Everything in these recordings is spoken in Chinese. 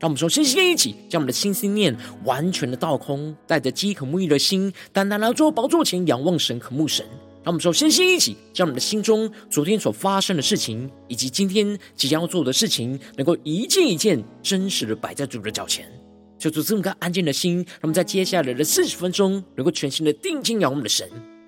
让我们说，星星一起将我们的心思念完全的倒空，带着饥渴沐浴的心，单单来到宝座前仰望神、渴慕神。让我们说，星星一起将我们的心中昨天所发生的事情，以及今天即将要做的事情，能够一件一件真实的摆在主的脚前，就做这么个安静的心。让我们在接下来的四十分钟，能够全心的定睛仰望我们的神。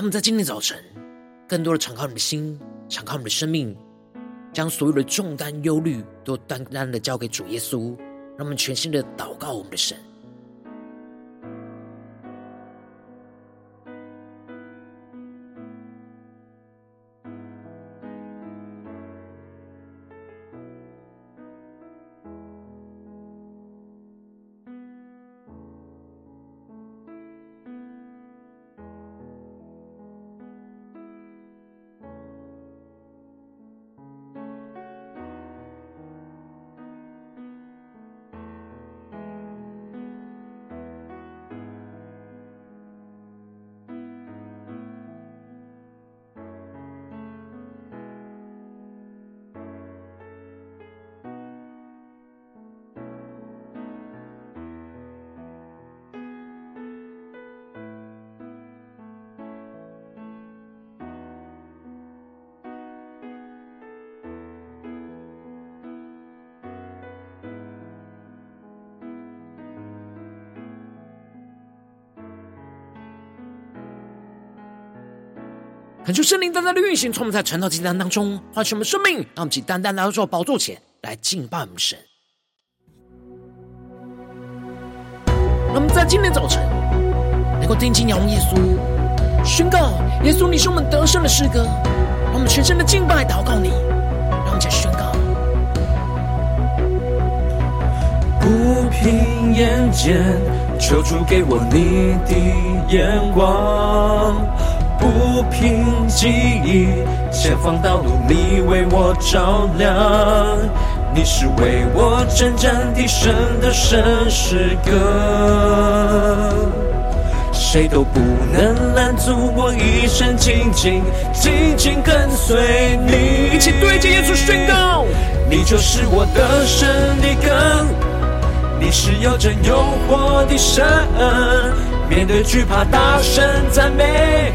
让我们在今天早晨，更多的敞开你的心，敞开你的生命，将所有的重担、忧虑都单单的交给主耶稣。让我们全心的祷告我们的神。恳求圣灵单单的运行，从我们在晨祷祭坛当中唤醒我们生命，让我们起单单来到主宝座前来敬拜我们神。让我们在今天早晨能够定睛仰望耶稣，宣告耶稣，你是我们得胜的诗歌。让我们全身的敬拜祷告你，让我们再宣告。不凭眼见，求主给我你的眼光。不凭记忆，前方道路你为我照亮，你是为我征战的神的圣诗歌，谁都不能拦阻我一生紧紧紧紧跟随你。一起对着耶稣宣告，你就是我得胜的歌，你是有真又活的神，面对惧怕大声赞美。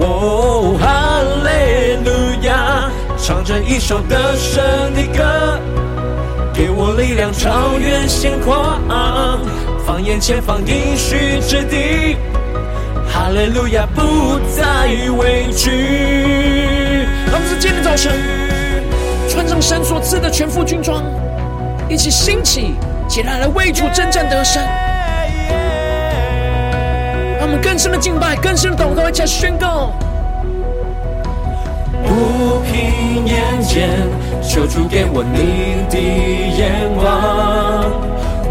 哦，哈利路亚！唱着一首得胜的歌，给我力量超越险况，放眼前方应许之地，哈利路亚不再畏惧。让我们在今天早晨穿上神所赐的全副军装，一起兴起，起来来为主征战得胜。我们更深的敬拜，更深的祷告，一起来宣告。不凭眼见，求主给我你的眼光；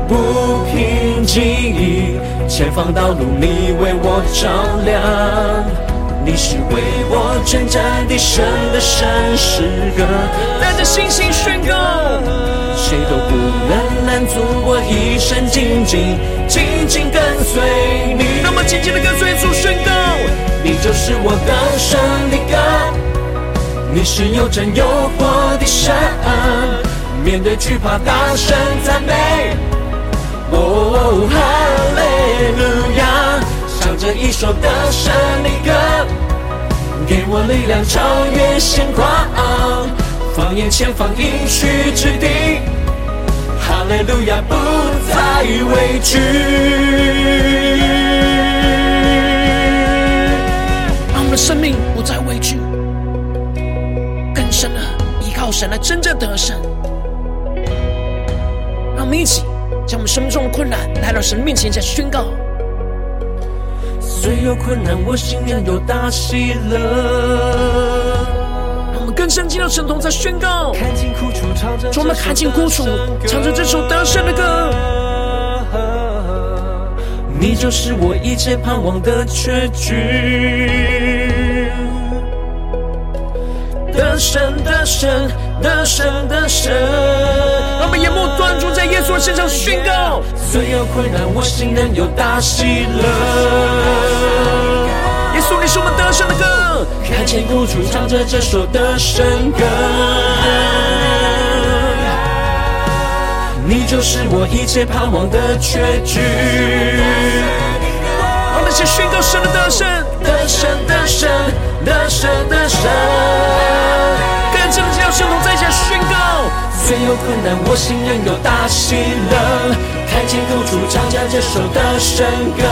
不凭记忆，前方道路你为我照亮。你是为我征战的神的神诗歌，带着信心宣告。谁都不能拦阻我一生紧紧紧紧跟随你。那么紧紧的跟随主宣告，你就是我得胜的歌，你是有真有活的神，面对惧怕大声赞美。哦，哈利路亚，唱一首得胜的歌，给我力量超越现况，放眼前方应许之地，哈利路亚不再畏惧。让我们的生命不再畏惧，更深的依靠神来真正得胜。让我们一起将我们生命中的困难来到神面前，再宣告。虽有困难，我心仍有大喜乐。我们更深进到神同在宣告。看尽苦楚，唱着，我们看尽苦楚，唱着这首得胜的歌。你就是我一切盼望的结局。得胜，得胜，得胜，的神。让我们眼目专注在耶稣的身上宣告。虽有困难，我心仍有大喜乐。耶稣，你是我们得胜的歌。看见苦楚，唱着这首得胜歌。你就是我一切盼望的结局。让我们一起宣告神的得胜，得胜，得胜，得胜，得胜。虽有困难，我心仍有大喜乐。看见苦楚，唱着这首得胜歌。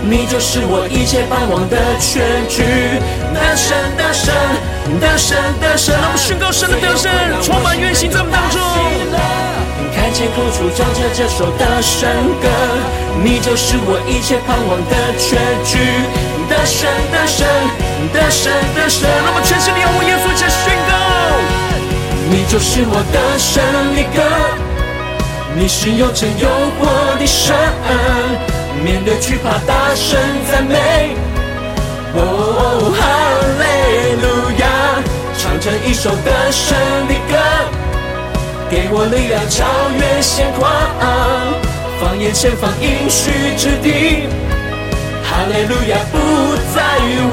你就是我一切盼望的确据。得胜，得胜，得胜，得胜。让我们宣告神的得胜，充满运行在我们当中。看见苦楚，唱着这首得胜歌。你就是我一切盼望的确据。得胜，得胜，得胜，得胜。让我们全心的仰望耶稣，一起宣。你就是我的胜利歌，你是有拯救我的神，面对惧怕大声赞美，哦，哈利路亚，唱成一首得胜的歌，给我力量超越险况，放眼前方应许之地，哈利路亚不再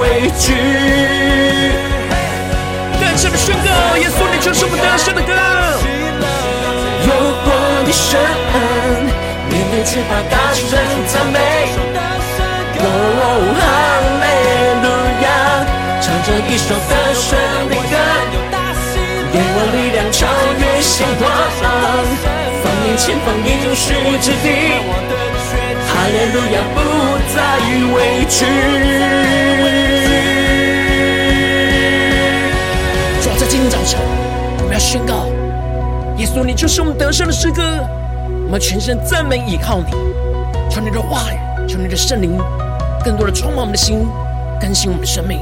畏惧。这么宣告，耶稣，你就是我们得胜的歌。有我的神，面对惧怕大声赞美。哦，哈利路亚，唱着一首得胜的歌，给我力量超越现况，放眼前方应许之地，哈利路亚不再畏惧。我们要宣告，耶稣，你就是我们得胜的诗歌。我们全身赞美倚靠你，求你的话语，求你的圣灵，更多的充满我们的心，更新我们的生命，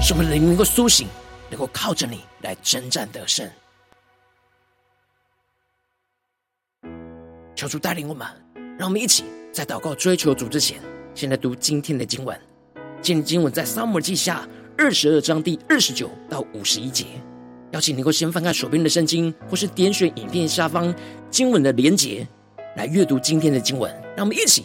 使我们的灵能够苏醒，能够靠着你来征战得胜。求主带领我们，让我们一起在祷告追求主之前，先来读今天的经文。今天经文在撒母耳记下。二十二章第二十九到五十一节，邀请你能够先翻开手边的圣经，或是点选影片下方经文的连结，来阅读今天的经文。让我们一起，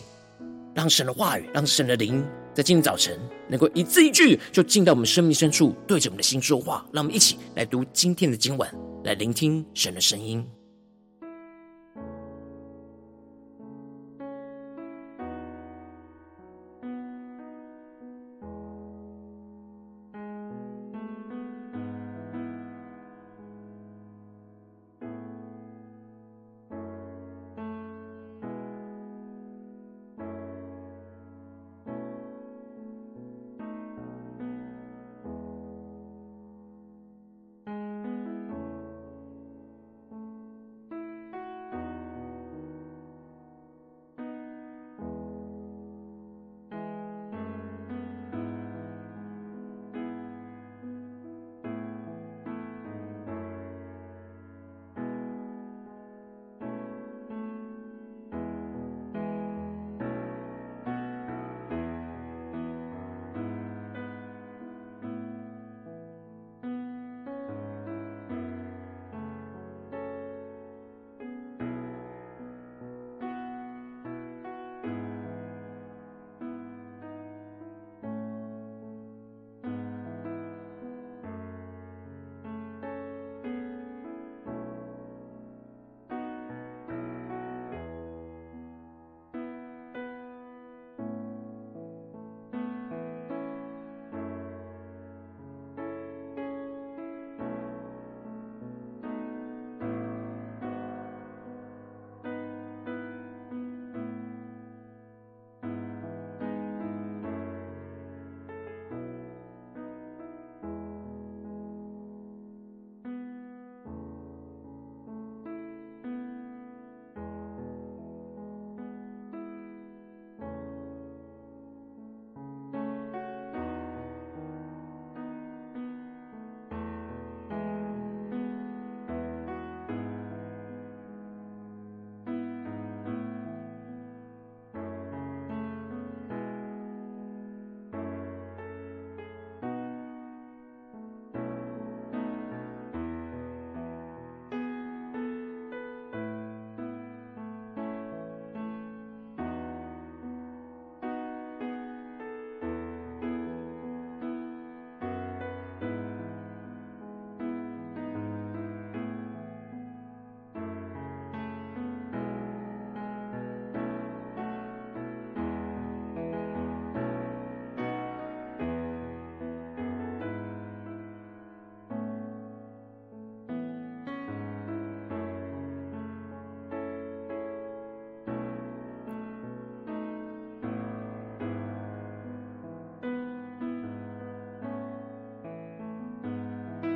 让神的话语，让神的灵，在今天早晨能够一字一句，就进到我们生命深处，对着我们的心说话。让我们一起来读今天的经文，来聆听神的声音。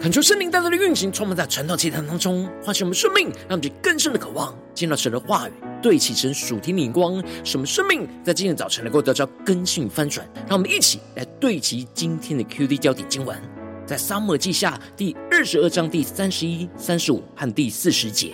恳求圣灵带来的运行，充满在传道祭坛当中，唤醒我们生命，让我们更深的渴望见到神的话语，对齐神属天的眼光，使我们生命在今天早晨能够得到更新翻转。让我们一起来对齐今天的 QD 焦点经文，在撒母记下第二十二章第三十一、三十五和第四十节。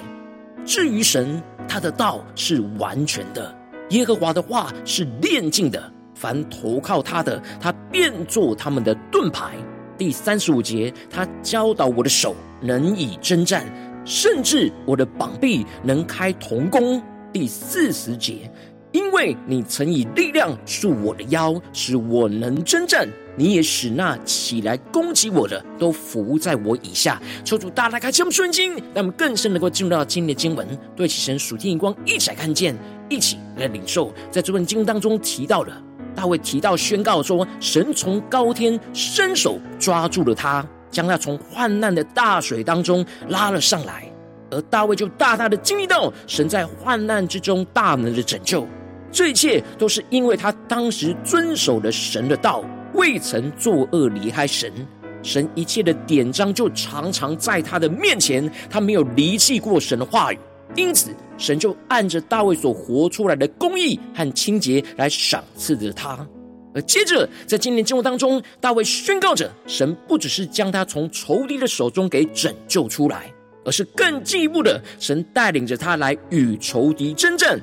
至于神，他的道是完全的，耶和华的话是炼净的，凡投靠他的，他便做他们的盾牌。第三十五节，他教导我的手能以征战，甚至我的膀臂能开铜弓。第四十节，因为你曾以力量束我的腰，使我能征战，你也使那起来攻击我的都伏在我以下。求主大大开启我们圣经，让我们更深能够进入到今天的经文，对其神属天眼光一起来看见，一起来领受。在这本经文当中提到了。大卫提到宣告说：“神从高天伸手抓住了他，将他从患难的大水当中拉了上来。”而大卫就大大的经历到神在患难之中大能的拯救。这一切都是因为他当时遵守了神的道，未曾作恶离开神。神一切的典章就常常在他的面前，他没有离弃过神的话语。因此，神就按着大卫所活出来的公义和清洁来赏赐着他。而接着，在今年经文当中，大卫宣告着：神不只是将他从仇敌的手中给拯救出来，而是更进一步的，神带领着他来与仇敌争战，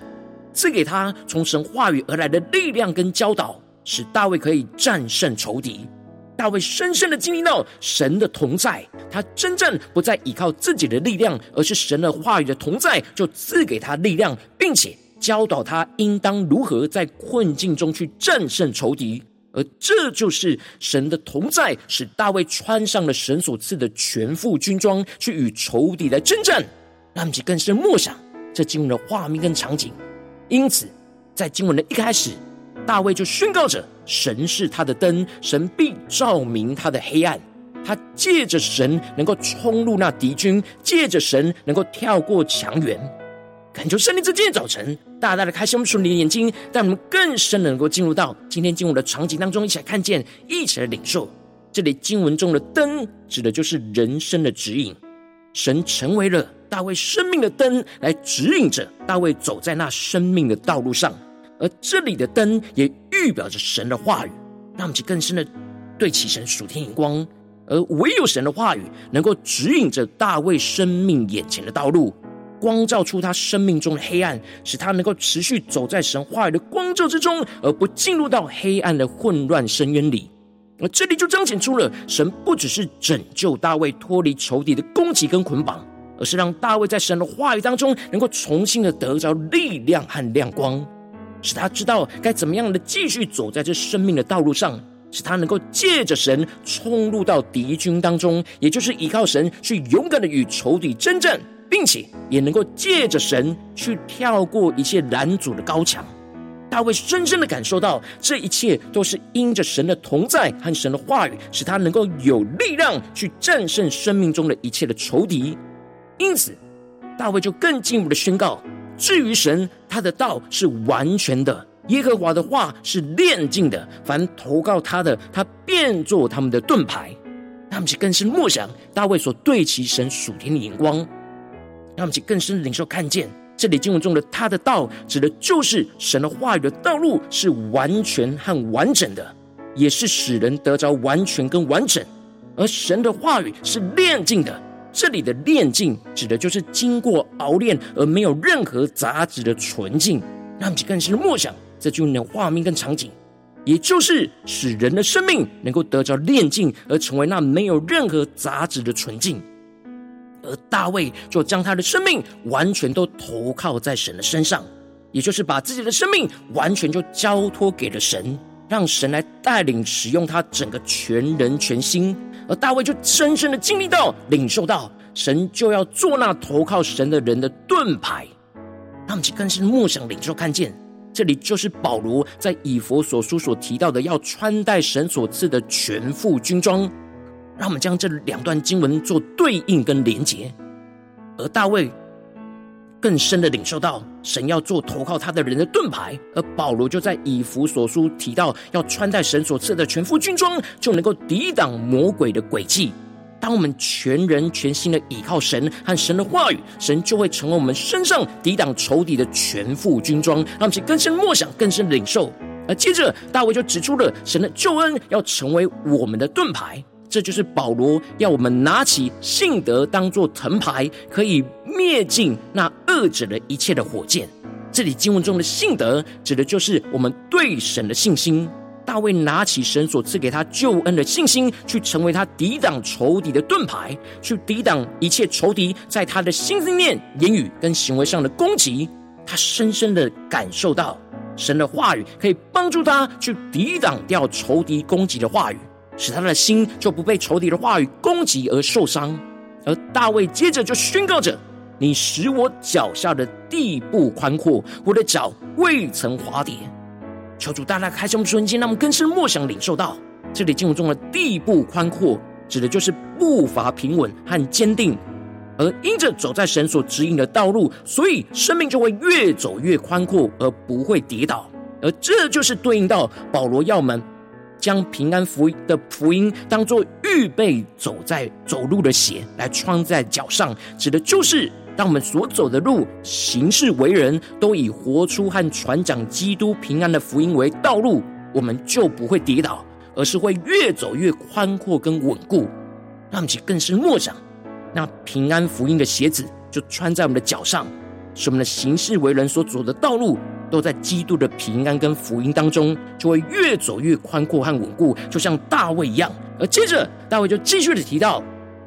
赐给他从神话语而来的力量跟教导，使大卫可以战胜仇敌。大卫深深的经历到神的同在，他真正不再依靠自己的力量，而是神的话语的同在，就赐给他力量，并且教导他应当如何在困境中去战胜仇敌。而这就是神的同在，使大卫穿上了神所赐的全副军装，去与仇敌来征战。让我们更深默想这经文的画面跟场景。因此，在经文的一开始。大卫就宣告着：神是他的灯，神必照明他的黑暗。他借着神能够冲入那敌军，借着神能够跳过墙垣。恳求圣灵在今天早晨大大的开启我们属灵的眼睛，让我们更深的能够进入到今天经文的场景当中，一起来看见，一起来领受。这里经文中的灯，指的就是人生的指引。神成为了大卫生命的灯，来指引着大卫走在那生命的道路上。而这里的灯也预表着神的话语，让我们去更深的对起神属天眼光。而唯有神的话语能够指引着大卫生命眼前的道路，光照出他生命中的黑暗，使他能够持续走在神话语的光照之中，而不进入到黑暗的混乱深渊里。而这里就彰显出了神不只是拯救大卫脱离仇敌的攻击跟捆绑，而是让大卫在神的话语当中能够重新的得着力量和亮光。使他知道该怎么样的继续走在这生命的道路上，使他能够借着神冲入到敌军当中，也就是依靠神去勇敢的与仇敌争战，并且也能够借着神去跳过一切拦阻的高墙。大卫深深的感受到，这一切都是因着神的同在和神的话语，使他能够有力量去战胜生命中的一切的仇敌。因此，大卫就更进一步的宣告。至于神，他的道是完全的；耶和华的话是炼净的。凡投靠他的，他便做他们的盾牌。他们去更深默想大卫所对其神属天的眼光，他们去更深领受看见这里经文中的他的道，指的就是神的话语的道路是完全和完整的，也是使人得着完全跟完整。而神的话语是炼净的。这里的炼净指的就是经过熬炼而没有任何杂质的纯净，让我们更深的默想这句的画面跟场景，也就是使人的生命能够得着炼净，而成为那没有任何杂质的纯净。而大卫就将他的生命完全都投靠在神的身上，也就是把自己的生命完全就交托给了神，让神来带领使用他整个全人全心。而大卫就深深的经历到、领受到，神就要做那投靠神的人的盾牌。让我们更深默想、领受、看见，这里就是保罗在以佛所书所提到的，要穿戴神所赐的全副军装。让我们将这两段经文做对应跟连结。而大卫。更深的领受到神要做投靠他的人的盾牌，而保罗就在以弗所书提到要穿戴神所赐的全副军装，就能够抵挡魔鬼的诡计。当我们全人全心的倚靠神和神的话语，神就会成为我们身上抵挡仇敌的全副军装，让我们去更深默想、更深领受。而接着大卫就指出了神的救恩要成为我们的盾牌，这就是保罗要我们拿起信德当做藤牌，可以灭尽那恶者的一切的火箭。这里经文中的信德，指的就是我们对神的信心。大卫拿起神所赐给他救恩的信心，去成为他抵挡仇敌的盾牌，去抵挡一切仇敌在他的心思念、言语跟行为上的攻击。他深深的感受到神的话语可以帮助他去抵挡掉仇敌攻击的话语，使他的心就不被仇敌的话语攻击而受伤。而大卫接着就宣告着：“你使我脚下的地步宽阔，我的脚未曾滑跌。”求主大大开胸瞬间，让我们更深默想领受到，这里经文中的地步宽阔，指的就是步伐平稳和坚定。而因着走在神所指引的道路，所以生命就会越走越宽阔，而不会跌倒。而这就是对应到保罗要门将平安福音的福音当作预备走在走路的鞋来穿在脚上，指的就是。当我们所走的路、行事为人，都以活出和传讲基督平安的福音为道路，我们就不会跌倒，而是会越走越宽阔跟稳固。让我们更深默想，那平安福音的鞋子就穿在我们的脚上，使我们的行事为人所走的道路，都在基督的平安跟福音当中，就会越走越宽阔和稳固，就像大卫一样。而接着，大卫就继续的提到。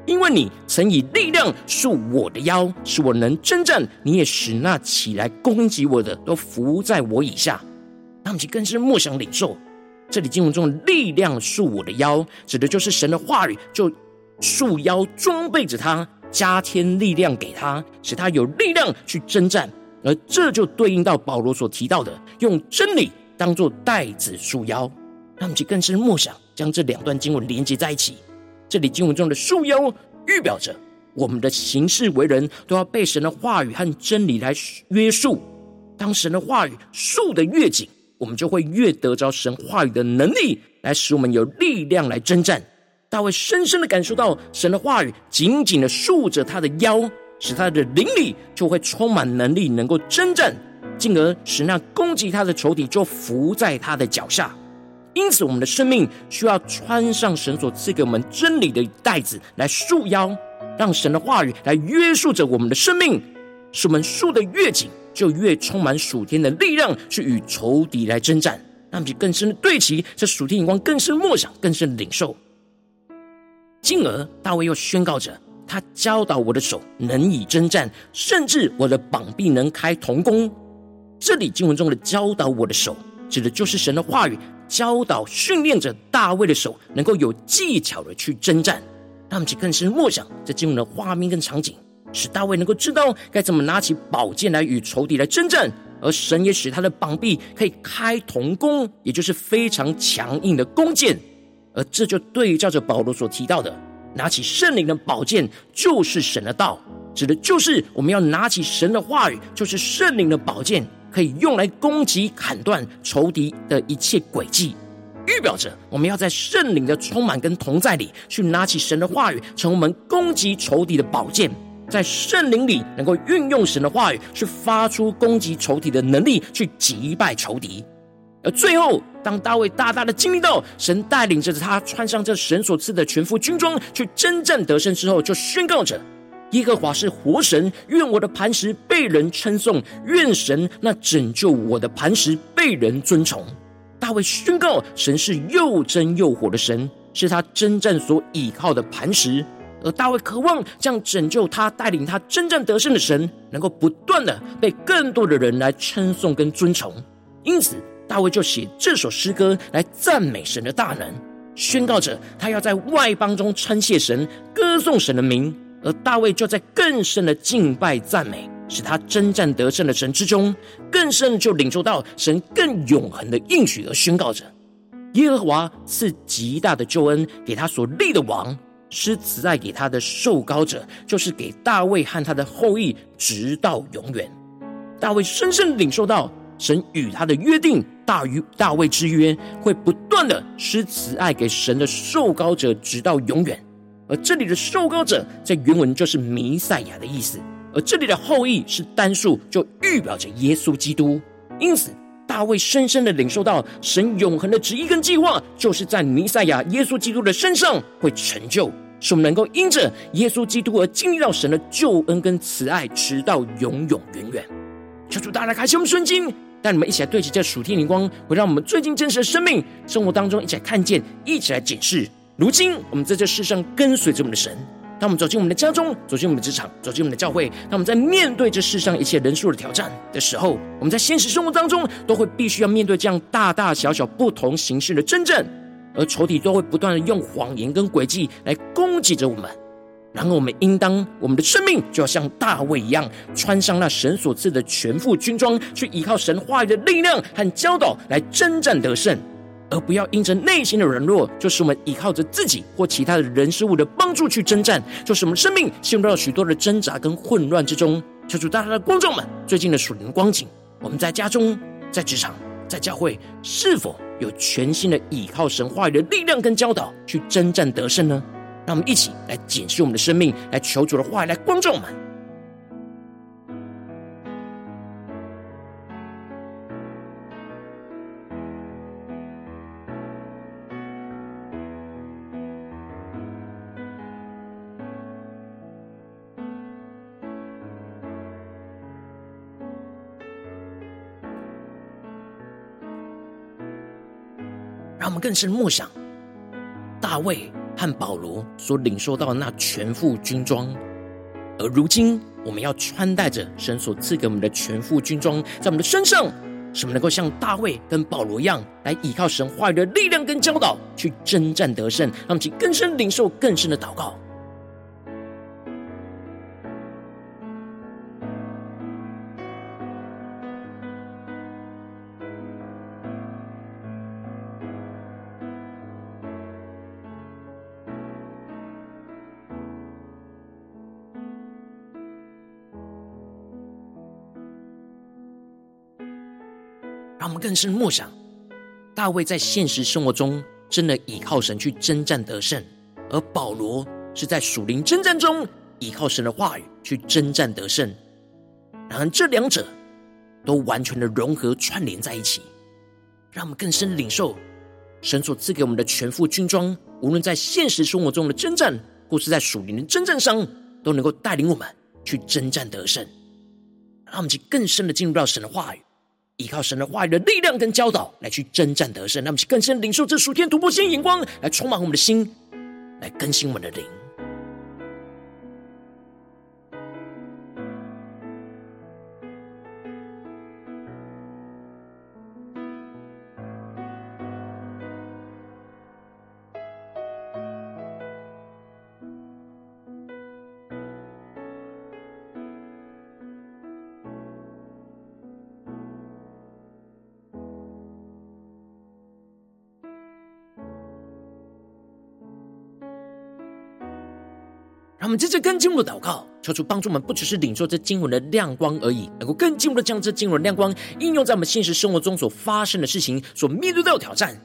因为你曾以力量束我的腰，使我能征战；你也使那起来攻击我的都伏在我以下。让我们更是默想领受，这里经文中的力量束我的腰，指的就是神的话语，就束腰装备着他，加添力量给他，使他有力量去征战。而这就对应到保罗所提到的，用真理当作带子束腰。让我们更是默想，将这两段经文连接在一起。这里经文中的束腰，预表着我们的行事为人，都要被神的话语和真理来约束。当神的话语束的越紧，我们就会越得着神话语的能力，来使我们有力量来征战。大卫深深的感受到神的话语紧紧的束着他的腰，使他的灵里就会充满能力，能够征战，进而使那攻击他的仇敌就伏在他的脚下。因此，我们的生命需要穿上神所赐给我们真理的带子来束腰，让神的话语来约束着我们的生命。使我们束得越紧，就越充满属天的力量，去与仇敌来征战。让其更深的对齐这属天眼光，更深默想，更深领受。进而，大卫又宣告着：他教导我的手能以征战，甚至我的膀臂能开铜弓。这里经文中的教导我的手，指的就是神的话语。教导训练着大卫的手，能够有技巧的去征战。让我们去更深默想这经文的画面跟场景，使大卫能够知道该怎么拿起宝剑来与仇敌来征战。而神也使他的膀臂可以开铜弓，也就是非常强硬的弓箭。而这就对照着保罗所提到的，拿起圣灵的宝剑，就是神的道，指的就是我们要拿起神的话语，就是圣灵的宝剑。可以用来攻击、砍断仇敌的一切诡计，预表着我们要在圣灵的充满跟同在里，去拿起神的话语，成为我们攻击仇敌的宝剑。在圣灵里，能够运用神的话语，去发出攻击仇敌的能力，去击败仇敌。而最后，当大卫大大的经历到神带领着他穿上这神所赐的全副军装，去征战得胜之后，就宣告着。耶和华是活神，愿我的磐石被人称颂，愿神那拯救我的磐石被人尊崇。大卫宣告，神是又真又活的神，是他征战所倚靠的磐石。而大卫渴望将拯救他、带领他征战得胜的神，能够不断的被更多的人来称颂跟尊崇。因此，大卫就写这首诗歌来赞美神的大能，宣告着他要在外邦中称谢神，歌颂神的名。而大卫就在更深的敬拜赞美，使他征战得胜的神之中，更深就领受到神更永恒的应许，而宣告着：耶和华赐极大的救恩给他所立的王，施慈爱给他的受膏者，就是给大卫和他的后裔，直到永远。大卫深深领受到神与他的约定大于大卫之约，会不断的施慈爱给神的受膏者，直到永远。而这里的受膏者在原文就是弥赛亚的意思，而这里的后裔是单数，就预表着耶稣基督。因此，大卫深深的领受到神永恒的旨意跟计划，就是在弥赛亚耶稣基督的身上会成就，使我们能够因着耶稣基督而经历到神的救恩跟慈爱，直到永永远远。求主大家开心我们圣经，带你们一起来对齐这属天灵光，会让我们最近真实的生命生活当中一起来看见，一起来检视。如今，我们在这世上跟随着我们的神。当我们走进我们的家中，走进我们的职场，走进我们的教会，当我们在面对这世上一切人数的挑战的时候，我们在现实生活当中都会必须要面对这样大大小小不同形式的争战，而仇敌都会不断的用谎言跟诡计来攻击着我们。然而，我们应当我们的生命就要像大卫一样，穿上那神所赐的全副军装，去依靠神话语的力量和教导来征战得胜。而不要因着内心的软弱，就使我们依靠着自己或其他的人事物的帮助去征战，就使我们生命陷入到许多的挣扎跟混乱之中。求主大大的观众们，最近的属灵光景，我们在家中、在职场、在教会，是否有全新的依靠神话语的力量跟教导去征战得胜呢？让我们一起来检视我们的生命，来求主的话语来观众们。让我们更深默想大卫和保罗所领受到的那全副军装，而如今我们要穿戴着神所赐给我们的全副军装，在我们的身上，使我们能够像大卫跟保罗一样，来依靠神话语的力量跟教导，去征战得胜。让我们更深领受更深的祷告。更深默想，大卫在现实生活中真的倚靠神去征战得胜，而保罗是在属灵征战中倚靠神的话语去征战得胜。然而，这两者都完全的融合串联在一起，让我们更深领受神所赐给我们的全副军装，无论在现实生活中的征战，或是在属灵的征战上，都能够带领我们去征战得胜。让我们去更深的进入到神的话语。依靠神的话语的力量跟教导，来去征战得胜。那么，更深领受这属天突破性眼光，来充满我们的心，来更新我们的灵。我们接着更进一步的祷告，求主帮助我们，不只是领受这经文的亮光而已，能够更进一步的将这经文的亮光应用在我们现实生活中所发生的事情、所面对到的挑战。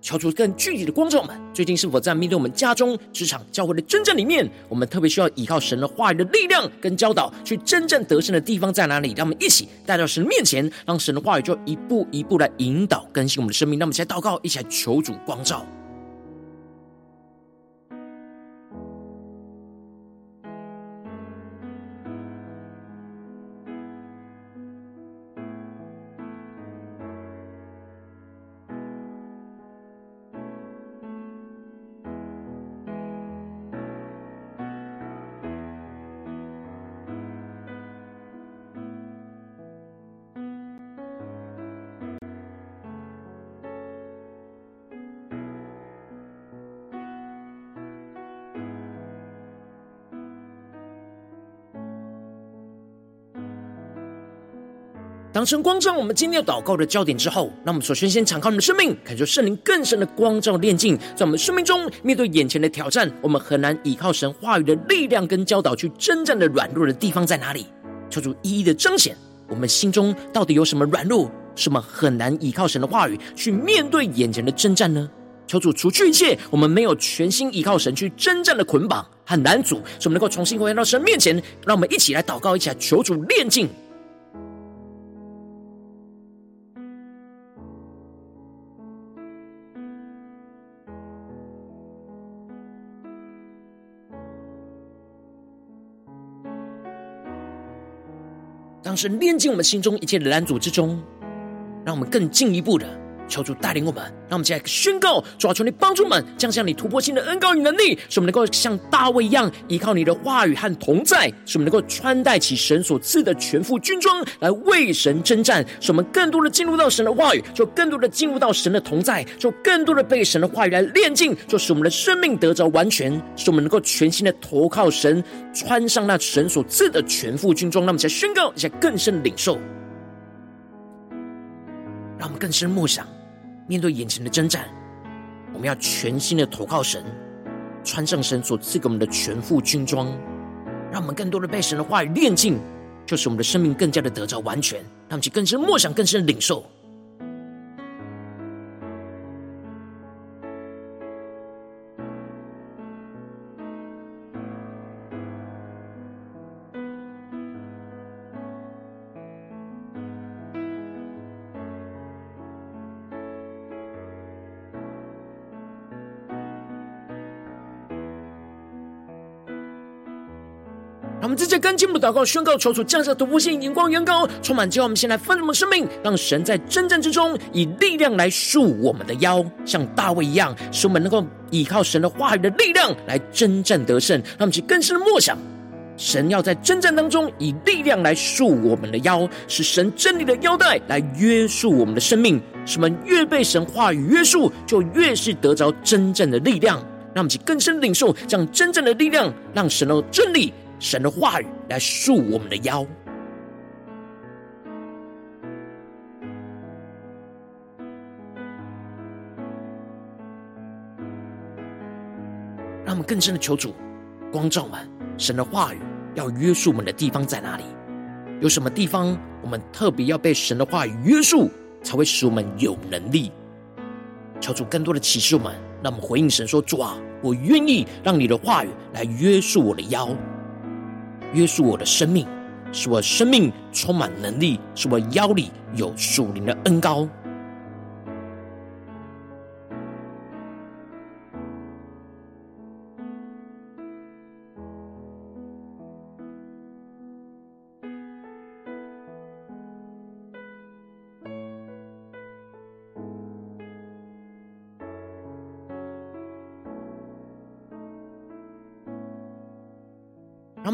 求主更具体的光照我们，最近是否在面对我们家中、职场、教会的真正里面，我们特别需要依靠神的话语的力量跟教导去真正得胜的地方在哪里？让我们一起带到神的面前，让神的话语就一步一步来引导更新我们的生命。让我们一起来祷告，一起来求主光照。当神光照我们今天要祷告的焦点之后，让我们首先先敞开我们的生命，感受圣灵更深的光照炼净，在我们生命中面对眼前的挑战，我们很难依靠神话语的力量跟教导去征战的软弱的地方在哪里？求主一一的彰显，我们心中到底有什么软弱，什么很难依靠神的话语去面对眼前的征战呢？求主除去一切我们没有全心依靠神去征战的捆绑和拦阻，使我们能够重新回到神面前。让我们一起来祷告，一起来求主炼净。神炼净我们心中一切的拦阻之中，让我们更进一步的求主带领我们，让我们起来宣告：主啊，求你帮助我们，降下你突破性的恩膏与能力，使我们能够像大卫一样，依靠你的话语和同在，使我们能够穿戴起神所赐的全副军装，来为神征战。使我们更多的进入到神的话语，就更多的进入到神的同在，就更多的被神的话语来炼净，就使我们的生命得着完全，使我们能够全心的投靠神，穿上那神所赐的全副军装。让我们起来宣告，一下更深领受，让我们更深默想。面对眼前的征战，我们要全心的投靠神，穿上神所赐给我们的全副军装，让我们更多的被神的话语炼净，就是我们的生命更加的得着完全，让其更深默想、更深的领受。直接跟进步祷告，宣告求主降下突破性眼光，远高充满之后，我们先来分盛我们生命，让神在征战之中以力量来束我们的腰，像大卫一样，使我们能够依靠神的话语的力量来征战得胜。让我们去更深的默想，神要在征战当中以力量来束我们的腰，使神真理的腰带来约束我们的生命。使我们越被神话语约束，就越是得着真正的力量。让我们去更深领受这样真正的力量，让神的真理。神的话语来束我们的腰，让我们更深的求主光照们。神的话语要约束我们的地方在哪里？有什么地方我们特别要被神的话语约束，才会使我们有能力？求主更多的启示我们，让我们回应神说：主啊，我愿意让你的话语来约束我的腰。约束我的生命，使我生命充满能力，使我腰里有属灵的恩高。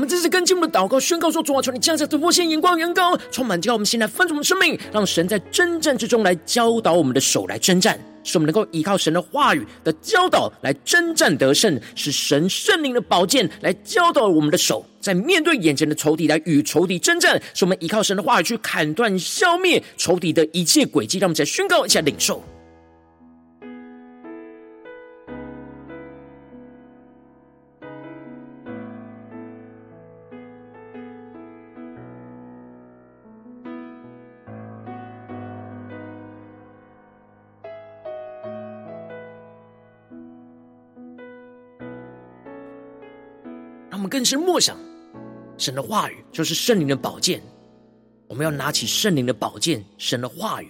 这次跟进我们的祷告，宣告说：主啊，求你降下突破性眼光，远高充满，叫我们现在分盛我们生命，让神在征战之中来教导我们的手来征战，使我们能够依靠神的话语的教导来征战得胜，使神圣灵的宝剑来教导我们的手，在面对眼前的仇敌来与仇敌征战，使我们依靠神的话语去砍断、消灭仇敌的一切诡计。让我们再宣告一下领受。是默想神的话语，就是圣灵的宝剑。我们要拿起圣灵的宝剑，神的话语，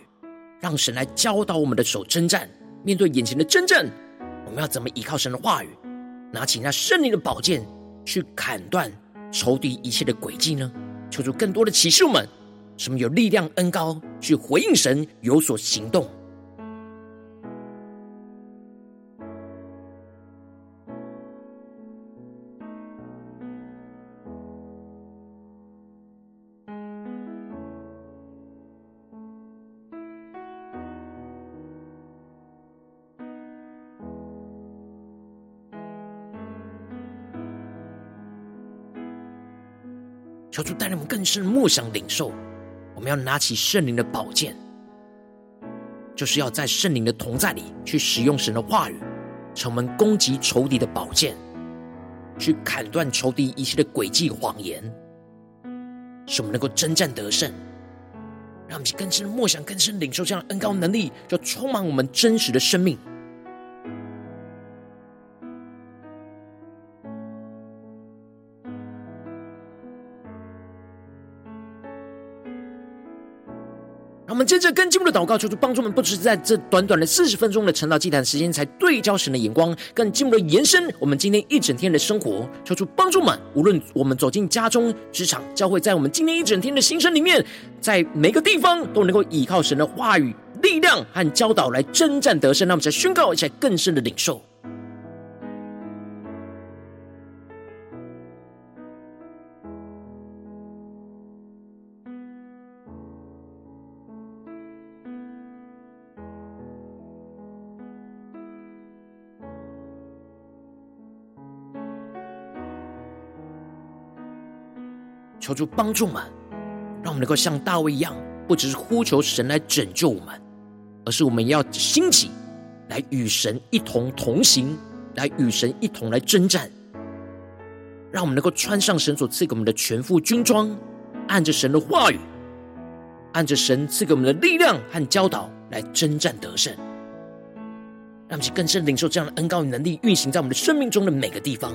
让神来教导我们的手征战。面对眼前的征战，我们要怎么依靠神的话语，拿起那圣灵的宝剑，去砍断仇敌一切的诡计呢？求主更多的启示我们，什么有力量恩高去回应神，有所行动。求主带领我们更深默想领受，我们要拿起圣灵的宝剑，就是要在圣灵的同在里去使用神的话语，成为攻击仇敌的宝剑，去砍断仇敌一切的诡计谎言，使我们能够征战得胜。让我们更深的默想、更深领受这样的恩膏能力，就充满我们真实的生命。们接着更进一步的祷告，求主帮助我们，不只是在这短短的四十分钟的晨祷祭坛时间，才对焦神的眼光，更进一步的延伸我们今天一整天的生活。求主帮助我们，无论我们走进家中、职场、教会，在我们今天一整天的行程里面，在每个地方都能够依靠神的话语、力量和教导来征战得胜。让我们再宣告一下更深的领受。求主帮助我们，让我们能够像大卫一样，不只是呼求神来拯救我们，而是我们要兴起来与神一同同行，来与神一同来征战。让我们能够穿上神所赐给我们的全副军装，按着神的话语，按着神赐给我们的力量和教导来征战得胜。让我们更深领受这样的恩膏与能力，运行在我们的生命中的每个地方。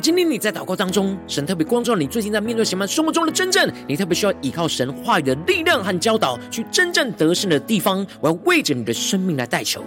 今天你在祷告当中，神特别光照你最近在面对什么生活中的真正，你特别需要依靠神话语的力量和教导去真正得胜的地方，我要为着你的生命来代求。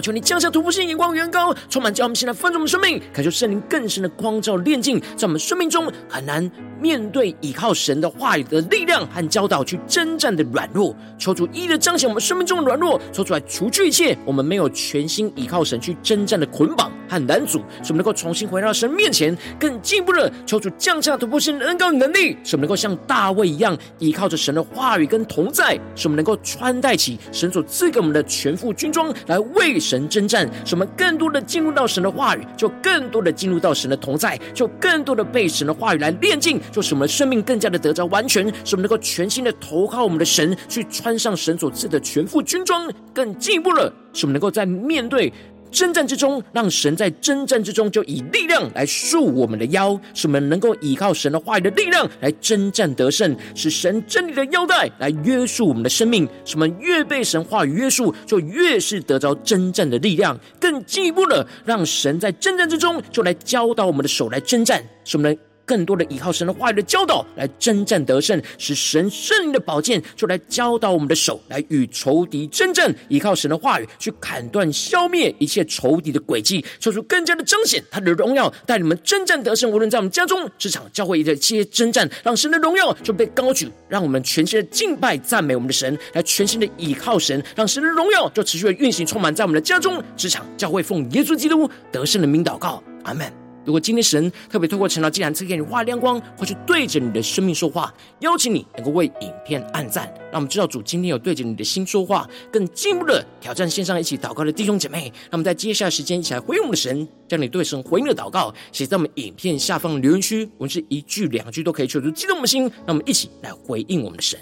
求你降下突破性眼光，远高，充满叫我们现在丰盛的生命，感受圣灵更深的光照炼净，在我们生命中很难面对依靠神的话语的力量和教导去征战的软弱，求主一一的彰显我们生命中的软弱，抽出来除去一切我们没有全心依靠神去征战的捆绑和男主，使我们能够重新回到神面前，更进一步的求主降下突破性的恩膏与能力，使我们能够像大卫一样依靠着神的话语跟同在，使我们能够穿戴起神所赐给我们的全副军装来为神征战，使我们更多的进入到神的话语，就更多的进入到神的同在，就更多的被神的话语来炼净，就使我们的生命更加的得着完全，使我们能够全新的投靠我们的神，去穿上神所赐的全副军装，更进一步了，使我们能够在面对。征战之中，让神在征战之中就以力量来束我们的腰，使我们能够依靠神的话语的力量来征战得胜，使神真理的腰带来约束我们的生命，使我们越被神话语约束，就越是得着征战的力量。更进一步的，让神在征战之中就来教导我们的手来征战，使我们。更多的依靠神的话语的教导来征战得胜，使神圣灵的宝剑就来教导我们的手来与仇敌征战，依靠神的话语去砍断、消灭一切仇敌的诡计，做出更加的彰显他的荣耀，带你们征战得胜。无论在我们家中、职场、教会的一些征战，让神的荣耀就被高举，让我们全新的敬拜、赞美我们的神，来全新的依靠神，让神的荣耀就持续的运行、充满在我们的家中、职场、教会，奉耶稣基督得胜的名祷告，阿门。如果今天神特别透过晨祷祭坛赐给你画亮光，或是对着你的生命说话，邀请你能够为影片按赞，让我们知道主今天有对着你的心说话，更进一步的挑战线上一起祷告的弟兄姐妹。让我们在接下来时间一起来回应我们的神，将你对神回应的祷告写在我们影片下方的留言区，我们是一句两句都可以，求助激动我们的心。让我们一起来回应我们的神。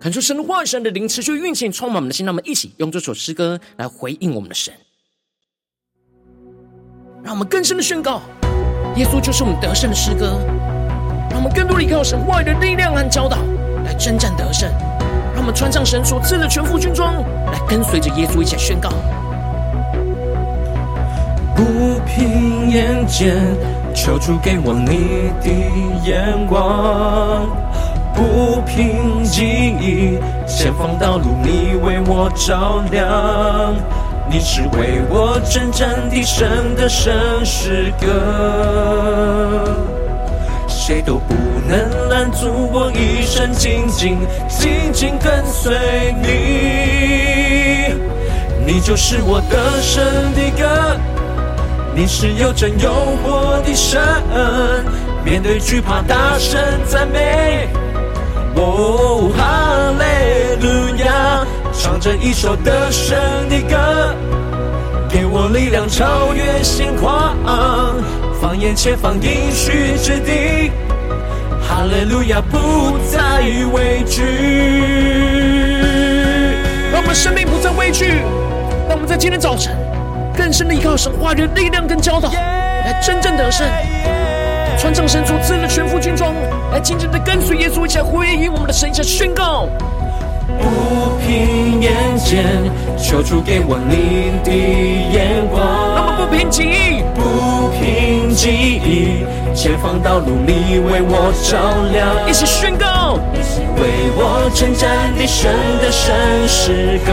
恳求神的话语、神的灵持续运行，充满我们的心。让我们一起用这首诗歌来回应我们的神，让我们更深的宣告：耶稣就是我们得胜的诗歌。让我们更多的依靠神话语的力量和教导，来征战得胜。让我们穿上神所赐的全副军装，来跟随着耶稣一起宣告：不凭眼见。求主给我你的眼光，不平记忆，前方道路你为我照亮。你是为我征战的神的圣诗歌，谁都不能拦阻我一生紧紧紧紧跟随你。你就是我得胜的歌，你是有真有活的神，面对惧怕大声赞美。哦，哈利路亚。唱着一首得胜的歌，给我力量超越心狂，放眼前方应许之地，哈利路亚不再畏惧。让我们生命不再畏惧，让我们在今天早晨更深的依靠神话语的力量跟教导，来真正得胜，穿上神所赐的全副军装，来紧紧的跟随耶稣，一起来回应我们的神，一起来宣告。不凭眼见，求主给我你的眼光。那么不凭记忆，不凭记忆，前方道路你为我照亮。一起宣告，为我征战的神的圣诗歌，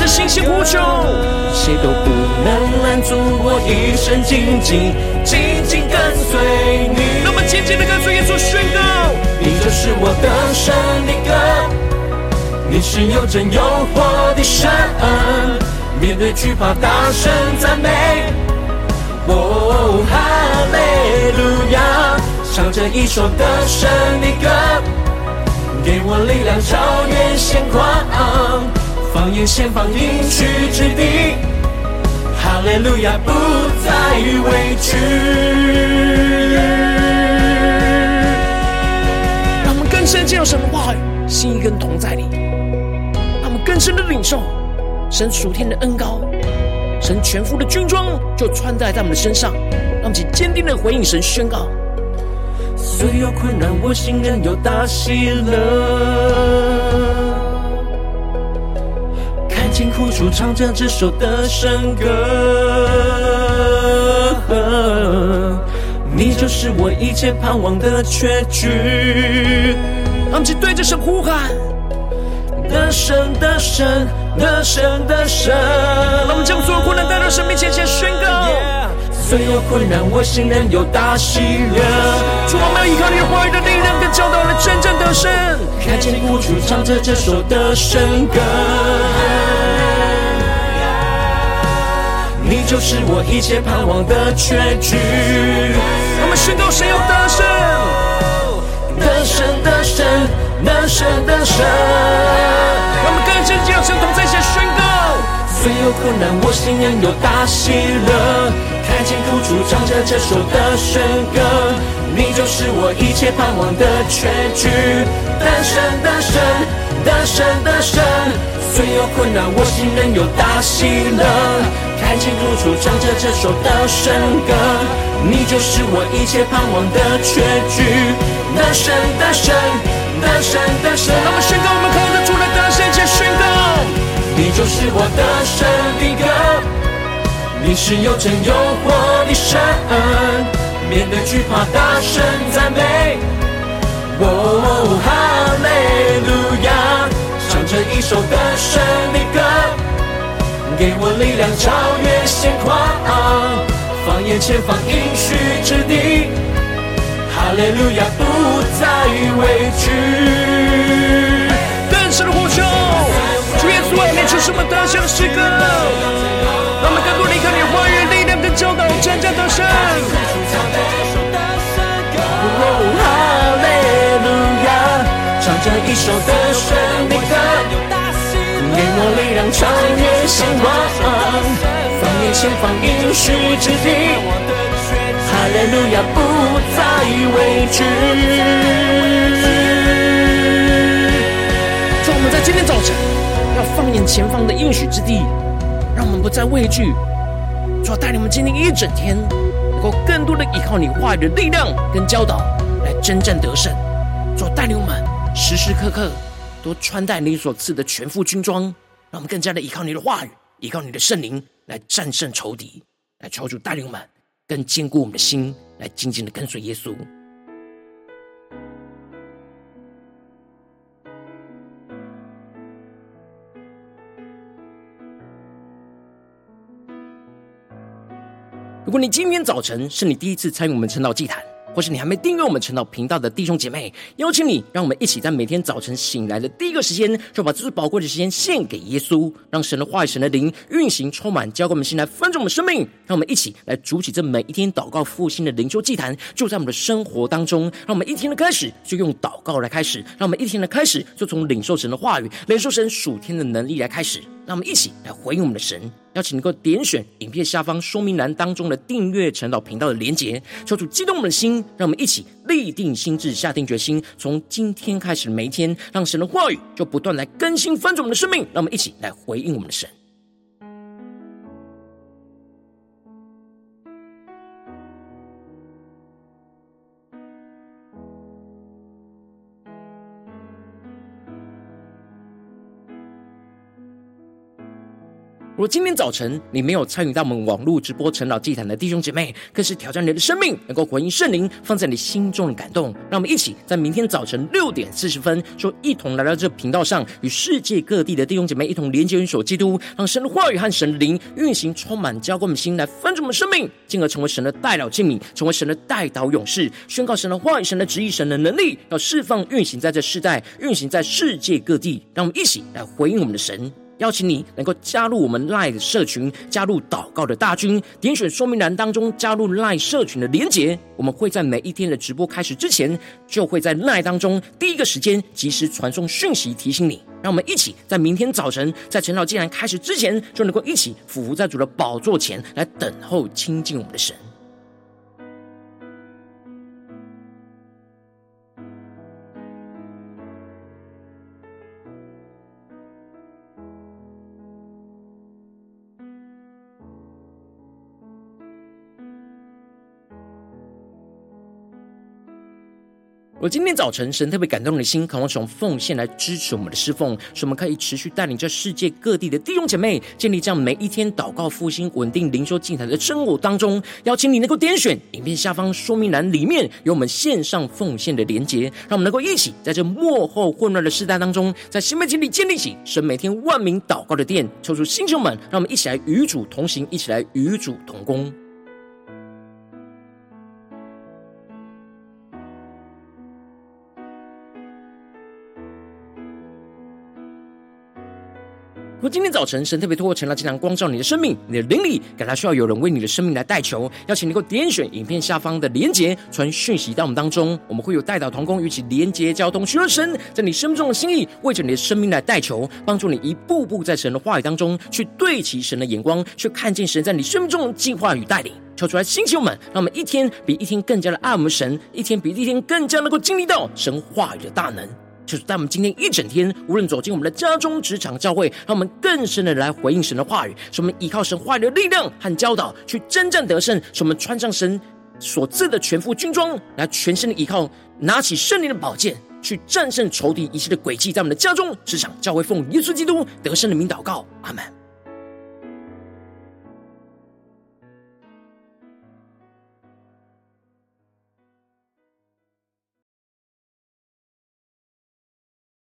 着信心无穷，谁都不能拦阻我一生紧紧紧紧跟随你。那么紧紧的跟随耶稣宣告，你就是我的胜的歌。你是有真有活的神，面对惧怕大声赞美。哦，哈利路亚，唱着一首得胜的歌，给我力量超越现况，放眼前方应许之地。哈利路亚，不再畏惧。让我们更深进入神的话语，心意跟同在里。让我们更深的领受神属天的恩膏，神全副的军装就穿戴在我们的身上，让我们坚定的回应神宣告。所有困难，我心仍有大喜乐。看见苦楚，唱着这首得胜歌。你就是我一切盼望的确据。让我们对着神呼喊。得胜的神，得胜的神，让我们将所有困难带到神面前，前宣告。所有困难，我心仍有大喜乐。主，我们要依靠你话语的力量跟教导来真正得胜。看见苦楚，唱着这首得胜歌。你就是我一切盼望的确据。我们宣告，神要得胜，得胜的神。得胜的神，让我们更深进入神同在下宣告。虽有困难，我心仍有大喜乐。看见苦楚，唱着这首得胜歌。你就是我一切盼望的确据。得胜的神，得胜的神。虽有困难，我心仍有大喜乐。看见苦楚，唱着这首得胜歌。你就是我一切盼望的确据。得胜的神。得胜的神，让我们宣告，我们靠着主来得胜，且宣告，你就是我得胜的歌，你是有真又活的神，面对惧怕大声赞美。哦，哈利路亚，唱着一首得胜的歌，给我力量超越现况，放眼前方应许之地。哈利路亚，不再畏惧。更深的呼求，主耶稣啊，你是什么得胜的诗歌？让我们更多离开你的话语力量跟教导，真正得胜。哈利路亚，唱着一首得胜的歌，给我力量超越现况，放眼前方应许之地。哈利路亚，不再畏惧。主，我们在今天早晨要放眼前方的应许之地，让我们不再畏惧。主，带领我们今天一整天，能够更多的依靠你话语的力量跟教导，来征战得胜。主，带领我们时时刻刻都穿戴你所赐的全副军装，让我们更加的依靠你的话语，依靠你的圣灵来战胜仇敌，来求主带领我们。更坚固我们的心，来紧紧的跟随耶稣。如果你今天早晨是你第一次参与我们晨祷祭坛，或是你还没订阅我们陈祷频道的弟兄姐妹，邀请你，让我们一起在每天早晨醒来的第一个时间，就把最宝贵的时间献给耶稣，让神的话语、神的灵运行充满，浇灌我们心来分盛我们生命。让我们一起来筑起这每一天祷告复兴的灵修祭坛，就在我们的生活当中。让我们一天的开始就用祷告来开始，让我们一天的开始就从领受神的话语、领受神属天的能力来开始。让我们一起来回应我们的神，邀请你能够点选影片下方说明栏当中的订阅陈祷频道的连结，抽出激动我们的心，让我们一起立定心智，下定决心，从今天开始的每一天，让神的话语就不断来更新翻转我们的生命。让我们一起来回应我们的神。如今天早晨你没有参与到我们网络直播晨祷祭坛的弟兄姐妹，更是挑战你的生命，能够回应圣灵放在你心中的感动。让我们一起在明天早晨六点四十分，就一同来到这频道上，与世界各地的弟兄姐妹一同连接、元首基督，让神的话语和神灵运行，充满浇灌我们心，来分盛我们生命，进而成为神的代祷器皿，成为神的代祷勇士，宣告神的话语、神的旨意、神的能力，要释放运行在这世代，运行在世界各地。让我们一起来回应我们的神。邀请你能够加入我们 LINE 社群，加入祷告的大军，点选说明栏当中加入 LINE 社群的连结。我们会在每一天的直播开始之前，就会在 LINE 当中第一个时间及时传送讯息提醒你。让我们一起在明天早晨，在晨祷祭坛开始之前，就能够一起俯伏在主的宝座前来等候亲近我们的神。我今天早晨，神特别感动的心，渴望从奉献来支持我们的侍奉，使我们可以持续带领这世界各地的弟兄姐妹，建立这样每一天祷告复兴、稳定灵修进台的生活当中。邀请你能够点选影片下方说明栏里面有我们线上奉献的连结，让我们能够一起在这幕后混乱的时代当中，在新媒体里建立起神每天万名祷告的殿。抽出弟兄们，让我们一起来与主同行，一起来与主同工。如果今天早晨神特别透过晨祷祭坛光照你的生命，你的灵里感到需要有人为你的生命来代求，邀请你能够点选影片下方的连结，传讯息到我们当中，我们会有代祷同工与其连结交通，寻求神在你生命中的心意，为着你的生命来代求，帮助你一步步在神的话语当中去对齐神的眼光，去看见神在你生命中的计划与带领。求出来，星球们，让我们一天比一天更加的爱我们神，一天比一天更加能够经历到神话语的大能。就是在我们今天一整天，无论走进我们的家中、职场、教会，让我们更深的来回应神的话语，使我们依靠神话语。的力量和教导，去征战得胜。使我们穿上神所赐的全副军装，来全身的依靠，拿起圣灵的宝剑，去战胜仇敌一切的诡计。在我们的家中、职场、教会，奉耶稣基督得胜的名祷告，阿门。